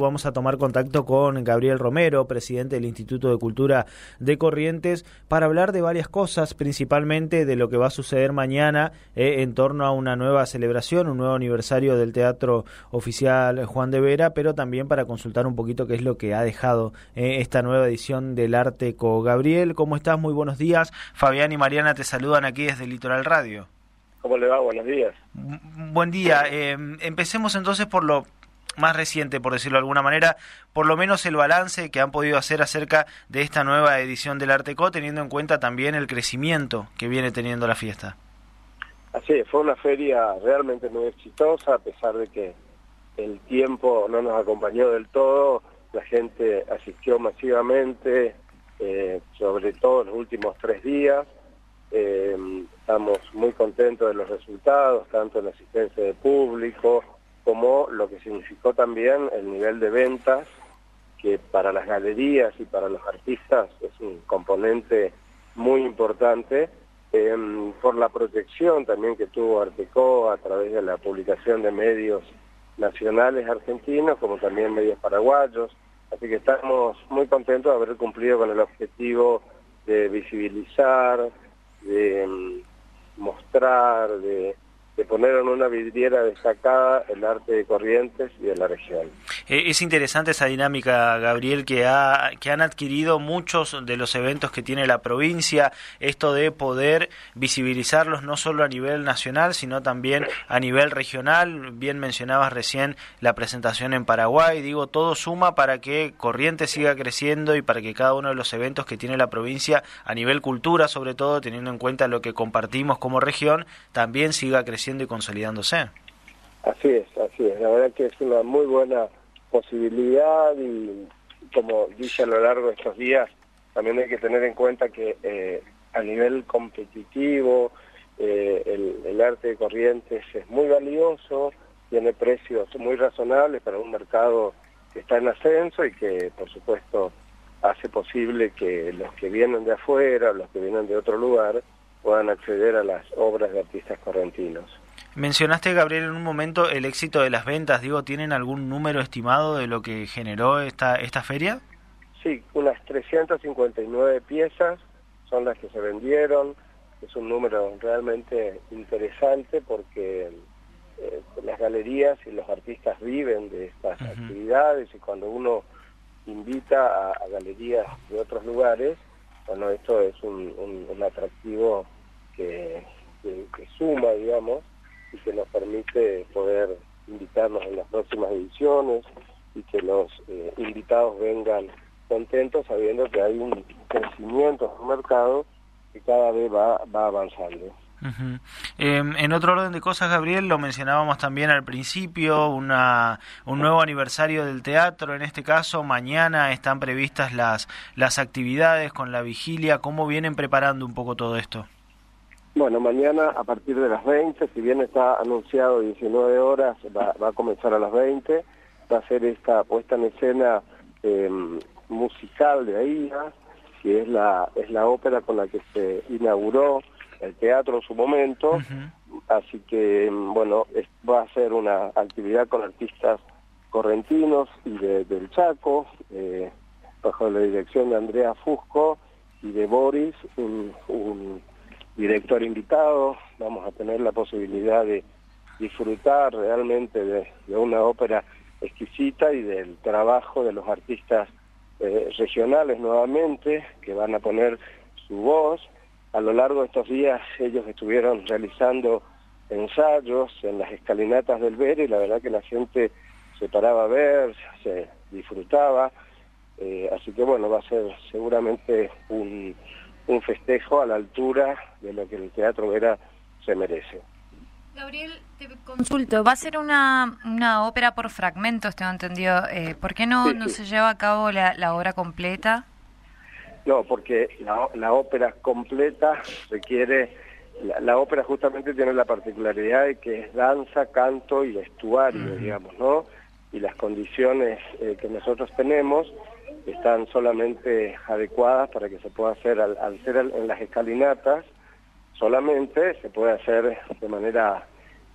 Vamos a tomar contacto con Gabriel Romero, presidente del Instituto de Cultura de Corrientes, para hablar de varias cosas, principalmente de lo que va a suceder mañana eh, en torno a una nueva celebración, un nuevo aniversario del Teatro Oficial Juan de Vera, pero también para consultar un poquito qué es lo que ha dejado eh, esta nueva edición del Arteco. Gabriel, ¿cómo estás? Muy buenos días. Fabián y Mariana te saludan aquí desde Litoral Radio. ¿Cómo le va? Buenos días. Buen día. Eh, empecemos entonces por lo más reciente, por decirlo de alguna manera, por lo menos el balance que han podido hacer acerca de esta nueva edición del Arteco, teniendo en cuenta también el crecimiento que viene teniendo la fiesta. Así es, fue una feria realmente muy exitosa, a pesar de que el tiempo no nos acompañó del todo, la gente asistió masivamente, eh, sobre todo los últimos tres días. Eh, estamos muy contentos de los resultados, tanto en la asistencia de público, como lo que significó también el nivel de ventas, que para las galerías y para los artistas es un componente muy importante, em, por la protección también que tuvo Arteco a través de la publicación de medios nacionales argentinos, como también medios paraguayos. Así que estamos muy contentos de haber cumplido con el objetivo de visibilizar, de em, mostrar, de de poner en una vidriera destacada el arte de Corrientes y de la región. Eh, es interesante esa dinámica, Gabriel, que, ha, que han adquirido muchos de los eventos que tiene la provincia, esto de poder visibilizarlos no solo a nivel nacional, sino también a nivel regional. Bien mencionabas recién la presentación en Paraguay, digo, todo suma para que Corrientes siga creciendo y para que cada uno de los eventos que tiene la provincia a nivel cultura, sobre todo teniendo en cuenta lo que compartimos como región, también siga creciendo y consolidándose. Así es, así es. La verdad que es una muy buena posibilidad y como dije a lo largo de estos días, también hay que tener en cuenta que eh, a nivel competitivo eh, el, el, arte de corrientes es muy valioso, tiene precios muy razonables para un mercado que está en ascenso y que por supuesto hace posible que los que vienen de afuera, los que vienen de otro lugar, puedan acceder a las obras de artistas correntinos. Mencionaste, Gabriel, en un momento el éxito de las ventas. Digo, ¿tienen algún número estimado de lo que generó esta, esta feria? Sí, unas 359 piezas son las que se vendieron. Es un número realmente interesante porque eh, las galerías y los artistas viven de estas actividades y cuando uno invita a galerías de otros lugares, bueno, esto es un, atractivo que, suma, digamos, y que nos permite poder invitarnos en las próximas ediciones y que los eh, invitados vengan contentos sabiendo que hay un crecimiento en el mercado que cada vez va, va avanzando. Em, en otro orden de cosas, Gabriel, lo mencionábamos también al principio, una, un nuevo aniversario del teatro, en este caso, mañana están previstas las, las actividades con la vigilia, ¿cómo vienen preparando un poco todo esto? Bueno, mañana a partir de las 20, si bien está anunciado 19 horas, va, va a comenzar a las 20, va a ser esta puesta en escena em, musical de AIA, que es la, es la ópera con la que se inauguró el teatro en su momento, así que bueno, va a ser una actividad con artistas correntinos y de, del Chaco, eh, bajo la dirección de Andrea Fusco y de Boris, un, director invitado, vamos a tener la posibilidad de disfrutar realmente de, una ópera exquisita y del trabajo de los artistas eh, regionales nuevamente, que van a poner su voz. A lo largo de estos días ellos estuvieron realizando ensayos en las escalinatas del Ver y la verdad que la gente se paraba a ver, se disfrutaba, eh, así que bueno, va a ser seguramente un, un festejo a la altura de lo que el Teatro Vera se merece. Gabriel, te consulto, va a ser una, una ópera por fragmentos, tengo entendido. Eh, ¿Por qué no, no se lleva a cabo la, la obra completa? No, porque la, ópera completa requiere, la, ópera justamente tiene la particularidad de que es danza, canto y vestuario, digamos, ¿no? Y las condiciones eh, que nosotros tenemos están solamente adecuadas para que se pueda hacer, al, ser en las escalinatas, solamente se puede hacer de manera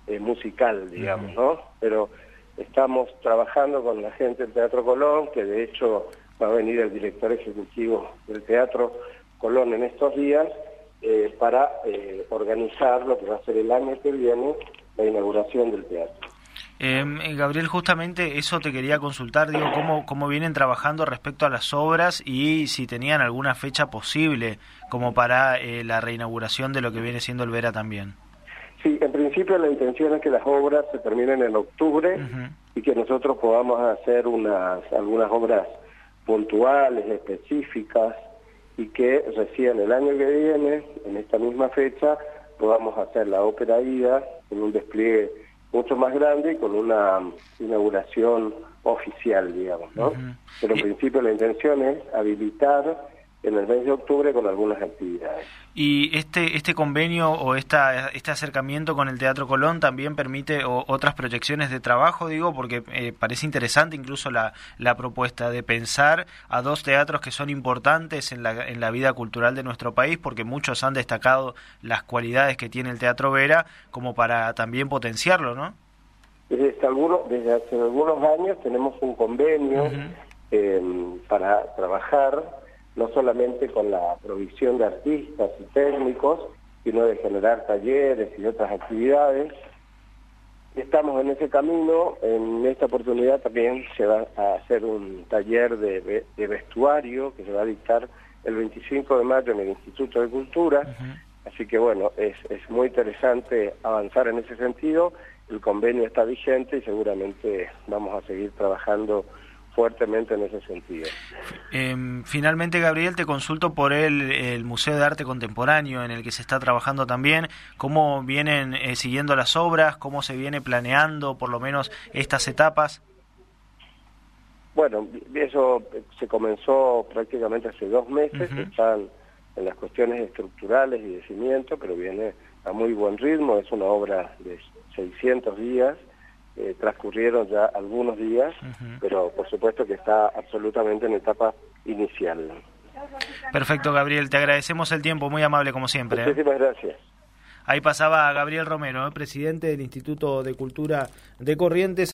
eh, musical, digamos, ¿no? Pero estamos trabajando con la gente del Teatro Colón, que de hecho va a venir el director ejecutivo del Teatro Colón en estos días, eh, para eh, organizar lo que va a ser el año que viene la inauguración del teatro. Em, eh, Gabriel, justamente eso te quería consultar, digo, cómo, cómo vienen trabajando respecto a las obras y si tenían alguna fecha posible como para la reinauguración de lo que viene siendo el Vera también. Sí, en principio la intención es que las obras se terminen en octubre y que nosotros podamos hacer unas algunas obras puntuales, específicas, y que recién el año que viene, en esta misma fecha, podamos hacer la ópera ida con un despliegue mucho más grande y con una inauguración oficial, digamos, ¿no? Pero en principio la intención es habilitar en el mes de octubre con algunas actividades. ¿Y este este convenio o esta, este acercamiento con el Teatro Colón también permite otras proyecciones de trabajo, digo, porque eh, parece interesante incluso la, la propuesta de pensar a dos teatros que son importantes en la, en la vida cultural de nuestro país, porque muchos han destacado las cualidades que tiene el Teatro Vera como para también potenciarlo, ¿no? Desde, algunos, desde hace algunos años tenemos un convenio eh, para trabajar no solamente con la provisión de artistas y técnicos, sino de generar talleres y otras actividades. Estamos en ese camino, en esta oportunidad también se va a hacer un taller de, vestuario que se va a dictar el 25 de mayo en el Instituto de Cultura, así que bueno, es, es muy interesante avanzar en ese sentido, el convenio está vigente y seguramente vamos a seguir trabajando fuertemente en ese sentido. Em, finalmente, Gabriel, te consulto por el, Museo de Arte Contemporáneo en el que se está trabajando también. ¿Cómo vienen eh, siguiendo las obras? ¿Cómo se viene planeando por lo menos estas etapas? Bueno, eso se comenzó prácticamente hace dos meses, están en las cuestiones estructurales y de cimiento, pero viene a muy buen ritmo, es una obra de 600 días, eh, transcurrieron ya algunos días, pero por supuesto que está absolutamente en etapa inicial. Perfecto, Gabriel, te agradecemos el tiempo, muy amable como siempre. ¿eh? Muchísimas gracias. Ahí pasaba Gabriel Romero, ¿eh? presidente del Instituto de Cultura de Corrientes.